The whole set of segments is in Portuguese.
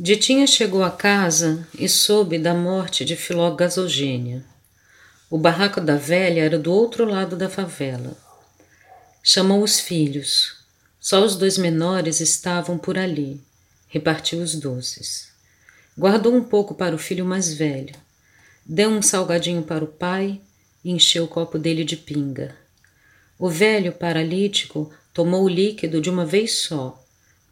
Ditinha chegou a casa e soube da morte de Filó Gasogênia. O barraco da velha era do outro lado da favela. Chamou os filhos. Só os dois menores estavam por ali. Repartiu os doces. Guardou um pouco para o filho mais velho. Deu um salgadinho para o pai e encheu o copo dele de pinga. O velho paralítico tomou o líquido de uma vez só,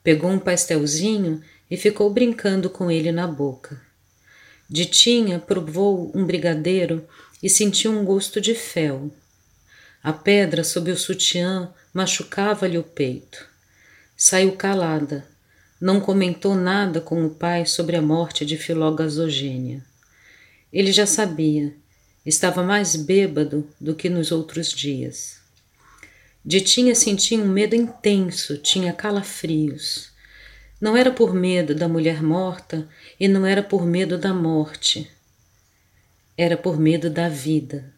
pegou um pastelzinho e ficou brincando com ele na boca. Ditinha provou um brigadeiro e sentiu um gosto de fel. A pedra sob o sutiã machucava-lhe o peito. Saiu calada, não comentou nada com o pai sobre a morte de Filó Gasogênia. Ele já sabia, estava mais bêbado do que nos outros dias. Ditinha sentia um medo intenso, tinha calafrios. Não era por medo da mulher morta e não era por medo da morte. Era por medo da vida.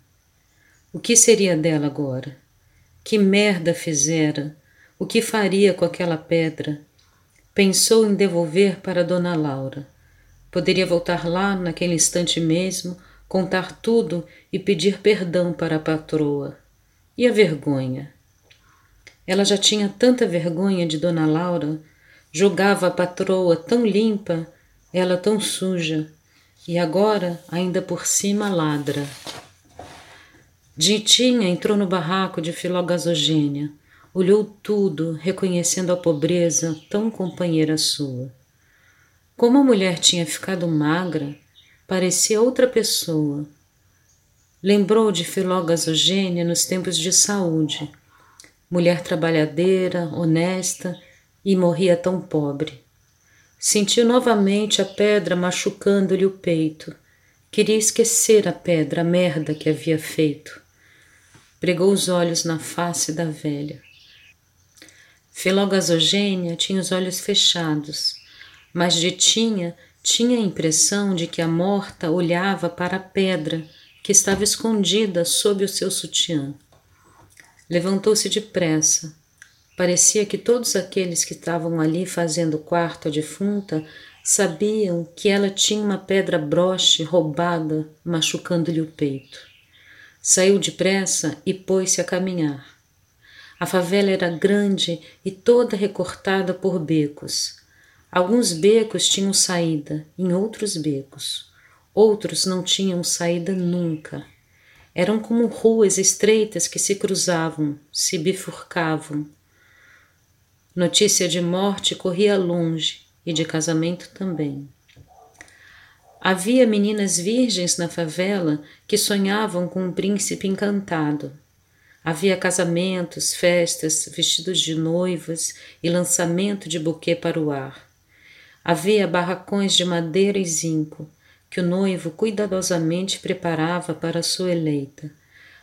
O que seria dela agora? Que merda fizera? O que faria com aquela pedra? Pensou em devolver para Dona Laura. Poderia voltar lá naquele instante mesmo, contar tudo e pedir perdão para a patroa. E a vergonha? Ela já tinha tanta vergonha de Dona Laura Julgava a patroa tão limpa, ela tão suja, e agora ainda por cima ladra. Ditinha entrou no barraco de Filó Gasogênia, olhou tudo, reconhecendo a pobreza tão companheira sua. Como a mulher tinha ficado magra, parecia outra pessoa. Lembrou de Filó Gasogênia nos tempos de saúde, mulher trabalhadeira, honesta e morria tão pobre. Sentiu novamente a pedra machucando-lhe o peito. Queria esquecer a pedra, a merda que havia feito. Pregou os olhos na face da velha. Filogazogênia tinha os olhos fechados, mas de tinha tinha a impressão de que a morta olhava para a pedra que estava escondida sob o seu sutiã. Levantou-se depressa, Parecia que todos aqueles que estavam ali fazendo quarto à defunta sabiam que ela tinha uma pedra broche roubada machucando-lhe o peito. Saiu depressa e pôs-se a caminhar. A favela era grande e toda recortada por becos. Alguns becos tinham saída em outros becos. Outros não tinham saída nunca. Eram como ruas estreitas que se cruzavam, se bifurcavam, Notícia de morte corria longe e de casamento também. Havia meninas virgens na favela que sonhavam com um príncipe encantado. Havia casamentos, festas, vestidos de noivas e lançamento de buquê para o ar. Havia barracões de madeira e zinco que o noivo cuidadosamente preparava para sua eleita.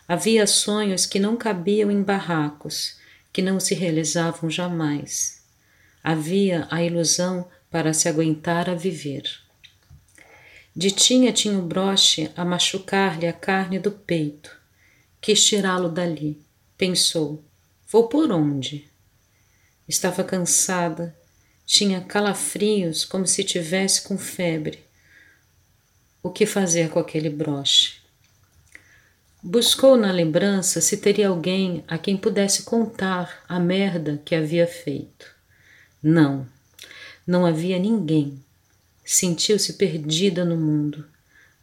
Havia sonhos que não cabiam em barracos que não se realizavam jamais. Havia a ilusão para se aguentar a viver. Ditinha tinha o broche a machucar-lhe a carne do peito. Quis tirá-lo dali. Pensou: vou por onde? Estava cansada, tinha calafrios como se tivesse com febre. O que fazer com aquele broche? Buscou na lembrança se teria alguém a quem pudesse contar a merda que havia feito. Não, não havia ninguém. Sentiu-se perdida no mundo.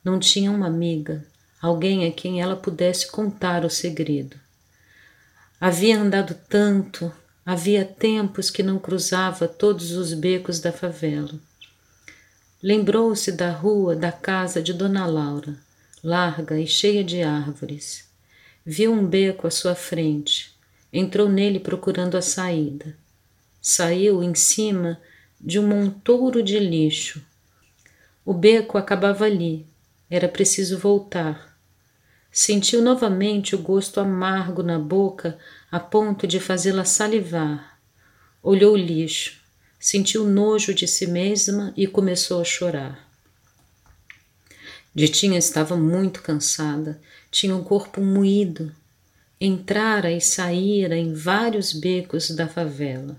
Não tinha uma amiga, alguém a quem ela pudesse contar o segredo. Havia andado tanto, havia tempos que não cruzava todos os becos da favela. Lembrou-se da rua da casa de Dona Laura larga e cheia de árvores. Viu um beco à sua frente, entrou nele procurando a saída. Saiu em cima de um montouro de lixo. O beco acabava ali, era preciso voltar. Sentiu novamente o gosto amargo na boca a ponto de fazê-la salivar. Olhou o lixo, sentiu nojo de si mesma e começou a chorar. Ditinha estava muito cansada, tinha o corpo moído. Entrara e saíra em vários becos da favela.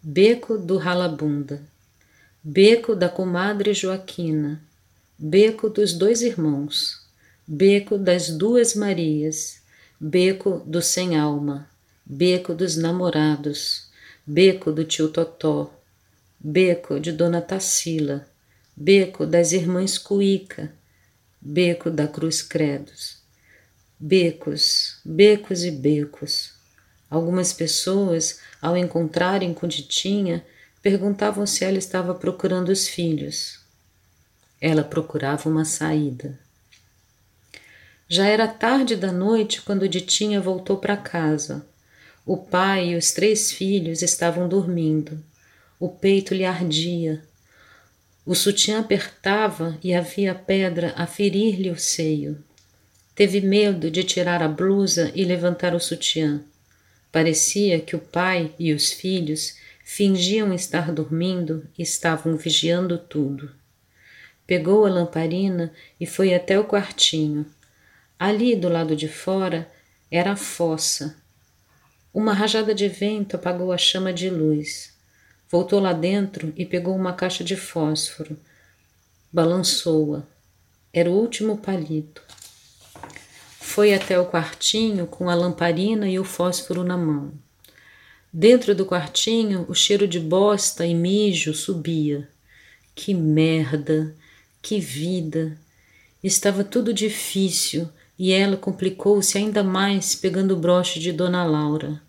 Beco do Ralabunda, beco da comadre Joaquina, beco dos dois irmãos, beco das duas Marias, beco do sem alma, beco dos namorados, beco do tio Totó, beco de Dona Tassila, beco das irmãs Cuíca, beco da Cruz Credos. Becos, becos e becos. Algumas pessoas, ao encontrarem com Titinha, perguntavam se ela estava procurando os filhos. Ela procurava uma saída. Já era tarde da noite quando Ditinha voltou para casa. O pai e os três filhos estavam dormindo. O peito lhe ardia. O sutiã apertava e havia pedra a ferir-lhe o seio. Teve medo de tirar a blusa e levantar o sutiã. Parecia que o pai e os filhos fingiam estar dormindo e estavam vigiando tudo. Pegou a lamparina e foi até o quartinho. Ali do lado de fora era a fossa. Uma rajada de vento apagou a chama de luz. Voltou lá dentro e pegou uma caixa de fósforo. Balançou-a. Era o último palito. Foi até o quartinho com a lamparina e o fósforo na mão. Dentro do quartinho, o cheiro de bosta e mijo subia. Que merda! Que vida! Estava tudo difícil e ela complicou-se ainda mais pegando o broche de Dona Laura.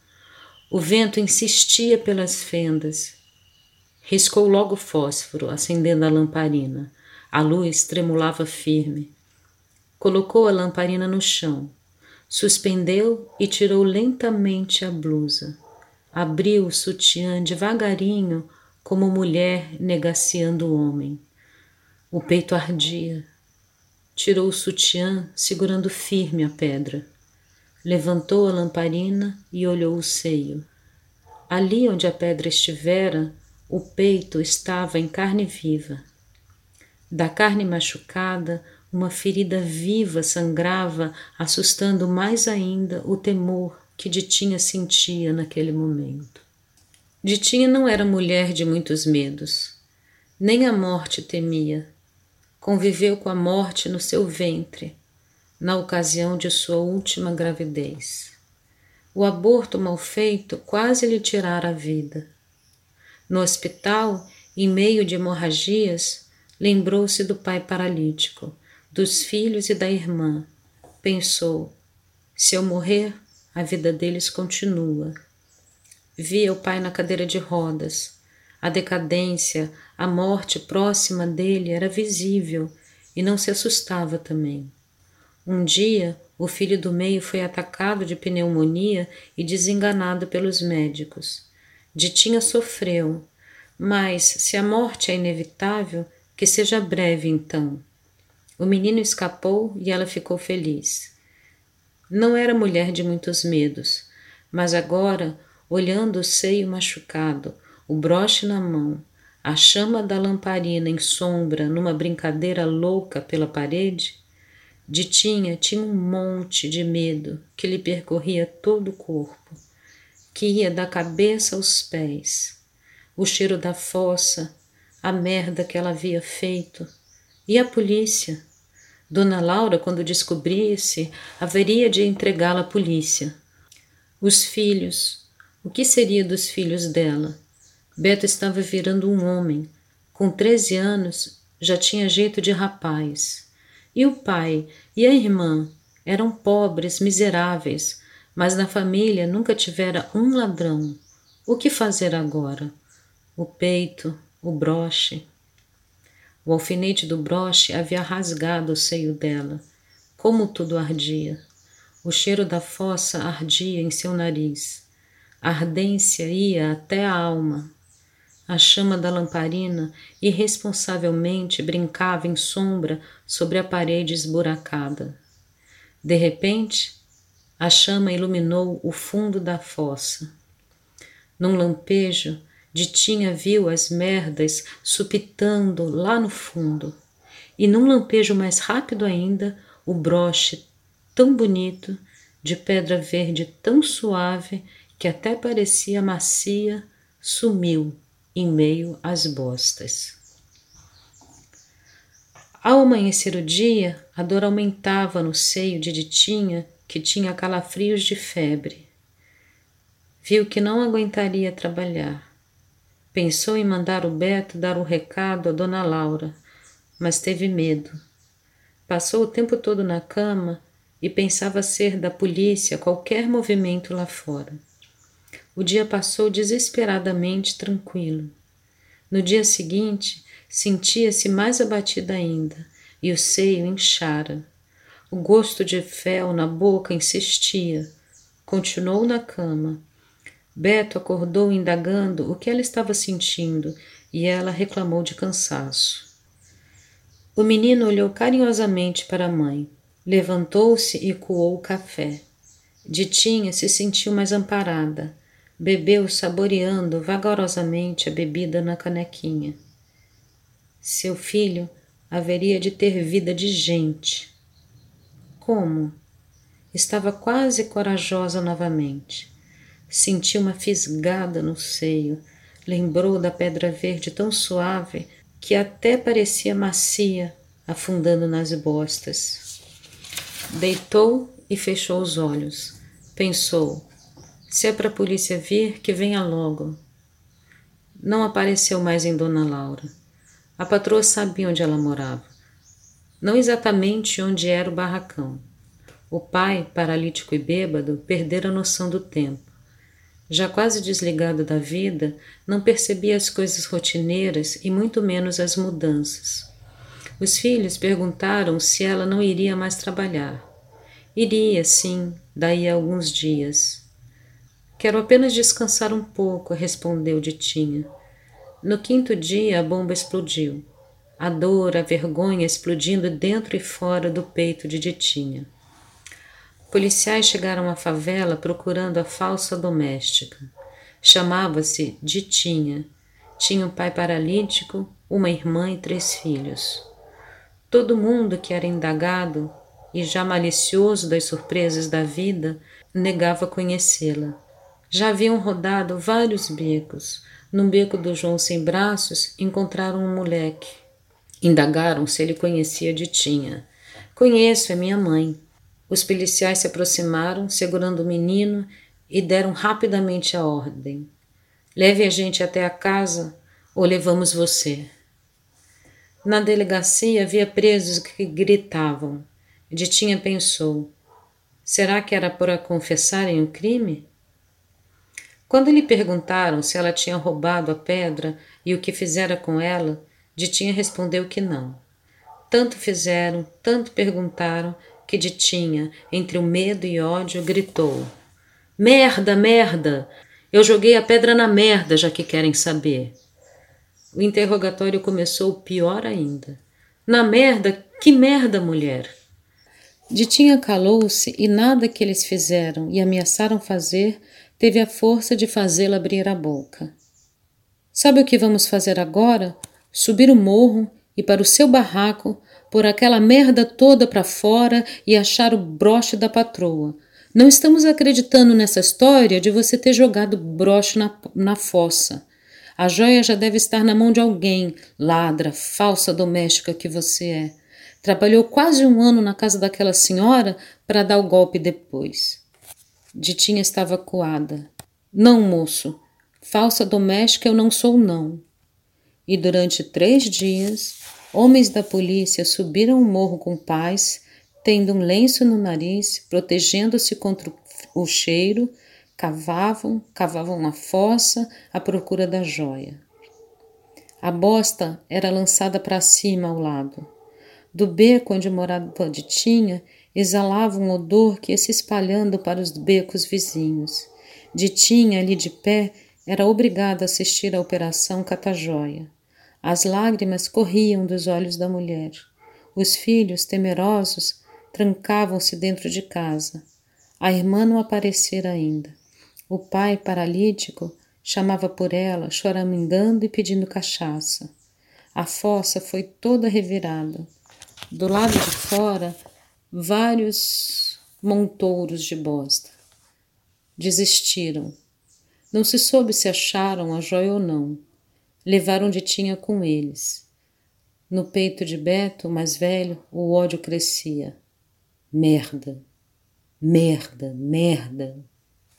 O vento insistia pelas fendas. Riscou logo o fósforo, acendendo a lamparina. A luz tremulava firme. Colocou a lamparina no chão, suspendeu e tirou lentamente a blusa. Abriu o sutiã devagarinho, como mulher negaciando o homem. O peito ardia. Tirou o sutiã, segurando firme a pedra. Levantou a lamparina e olhou o seio. Ali onde a pedra estivera, o peito estava em carne viva. Da carne machucada, uma ferida viva sangrava, assustando mais ainda o temor que Ditinha sentia naquele momento. Ditinha não era mulher de muitos medos, nem a morte temia. Conviveu com a morte no seu ventre, na ocasião de sua última gravidez. O aborto mal feito quase lhe tirara a vida. No hospital, em meio de hemorragias, lembrou-se do pai paralítico dos filhos e da irmã. Pensou: se eu morrer, a vida deles continua. Via o pai na cadeira de rodas. A decadência, a morte próxima dele era visível e não se assustava também. Um dia, o filho do meio foi atacado de pneumonia e desenganado pelos médicos. Ditinha sofreu, mas se a morte é inevitável, que seja breve então. O menino escapou e ela ficou feliz. Não era mulher de muitos medos, mas agora, olhando o seio machucado, o broche na mão, a chama da lamparina em sombra numa brincadeira louca pela parede, Ditinha tinha um monte de medo que lhe percorria todo o corpo, que ia da cabeça aos pés. O cheiro da fossa, a merda que ela havia feito, e a polícia? Dona Laura, quando descobrisse, haveria de entregá-la à polícia. Os filhos. O que seria dos filhos dela? Beto estava virando um homem. Com treze anos, já tinha jeito de rapaz. E o pai e a irmã eram pobres, miseráveis, mas na família nunca tivera um ladrão. O que fazer agora? O peito, o broche, o alfinete do broche havia rasgado o seio dela. Como tudo ardia. O cheiro da fossa ardia em seu nariz. A ardência ia até a alma. A chama da lamparina irresponsavelmente brincava em sombra sobre a parede esburacada. De repente, a chama iluminou o fundo da fossa. Num lampejo, Ditinha viu as merdas supitando lá no fundo, e num lampejo mais rápido ainda, o broche tão bonito, de pedra verde tão suave que até parecia macia, sumiu em meio às bostas. Ao amanhecer o dia, a dor aumentava no seio de Ditinha, que tinha calafrios de febre. Viu que não aguentaria trabalhar. Pensou em mandar o Beto dar o um recado a Dona Laura, mas teve medo. Passou o tempo todo na cama e pensava ser da polícia qualquer movimento lá fora. O dia passou desesperadamente tranquilo. No dia seguinte, sentia-se mais abatida ainda e o seio inchara. O gosto de fel na boca insistia. Continuou na cama. Beto acordou indagando o que ela estava sentindo e ela reclamou de cansaço. O menino olhou carinhosamente para a mãe, levantou-se e coou o café. Ditinha se sentiu mais amparada. Bebeu saboreando vagarosamente a bebida na canequinha. Seu filho haveria de ter vida de gente. Como? Estava quase corajosa novamente. Sentiu uma fisgada no seio, lembrou da pedra verde tão suave que até parecia macia, afundando nas bostas. Deitou e fechou os olhos. Pensou: se é para a polícia vir, que venha logo. Não apareceu mais em Dona Laura. A patroa sabia onde ela morava. Não exatamente onde era o barracão. O pai, paralítico e bêbado, perdera a noção do tempo. Já quase desligado da vida, não percebia as coisas rotineiras e muito menos as mudanças. Os filhos perguntaram se ela não iria mais trabalhar. Iria, sim, daí a alguns dias. Quero apenas descansar um pouco, respondeu Ditinha. No quinto dia, a bomba explodiu. A dor, a vergonha explodindo dentro e fora do peito de Ditinha. Policiais chegaram à favela procurando a falsa doméstica. Chamava-se Ditinha. Tinha um pai paralítico, uma irmã e três filhos. Todo mundo que era indagado e já malicioso das surpresas da vida negava conhecê-la. Já haviam rodado vários becos, num beco do João sem braços, encontraram um moleque. Indagaram se ele conhecia Ditinha. Conheço, é minha mãe. Os policiais se aproximaram, segurando o menino, e deram rapidamente a ordem: Leve a gente até a casa ou levamos você. Na delegacia havia presos que gritavam. Ditinha pensou: será que era para confessarem o crime? Quando lhe perguntaram se ela tinha roubado a pedra e o que fizera com ela, Ditinha respondeu que não. Tanto fizeram, tanto perguntaram, que Ditinha, entre o medo e ódio, gritou: Merda, merda! Eu joguei a pedra na merda, já que querem saber. O interrogatório começou pior ainda. Na merda? Que merda, mulher? Ditinha calou-se e nada que eles fizeram e ameaçaram fazer teve a força de fazê-la abrir a boca. Sabe o que vamos fazer agora? Subir o morro e para o seu barraco, pôr aquela merda toda para fora e achar o broche da patroa. Não estamos acreditando nessa história de você ter jogado broche na, na fossa. A joia já deve estar na mão de alguém, ladra, falsa doméstica que você é. Trabalhou quase um ano na casa daquela senhora para dar o golpe depois. Ditinha estava coada. Não, moço. Falsa doméstica eu não sou, não. E durante três dias, homens da polícia subiram o morro com paz, tendo um lenço no nariz, protegendo-se contra o cheiro, cavavam, cavavam na fossa à procura da joia. A bosta era lançada para cima ao lado. Do beco onde morava Ditinha, exalava um odor que ia se espalhando para os becos vizinhos. Ditinha, ali de pé, era obrigada a assistir à operação Catajoia. As lágrimas corriam dos olhos da mulher. Os filhos, temerosos, trancavam-se dentro de casa. A irmã não aparecera ainda. O pai, paralítico, chamava por ela, choramingando e pedindo cachaça. A fossa foi toda revirada. Do lado de fora, vários montouros de bosta. Desistiram. Não se soube se acharam a joia ou não. Levaram de tinha com eles. No peito de Beto, mais velho, o ódio crescia. Merda, merda, merda.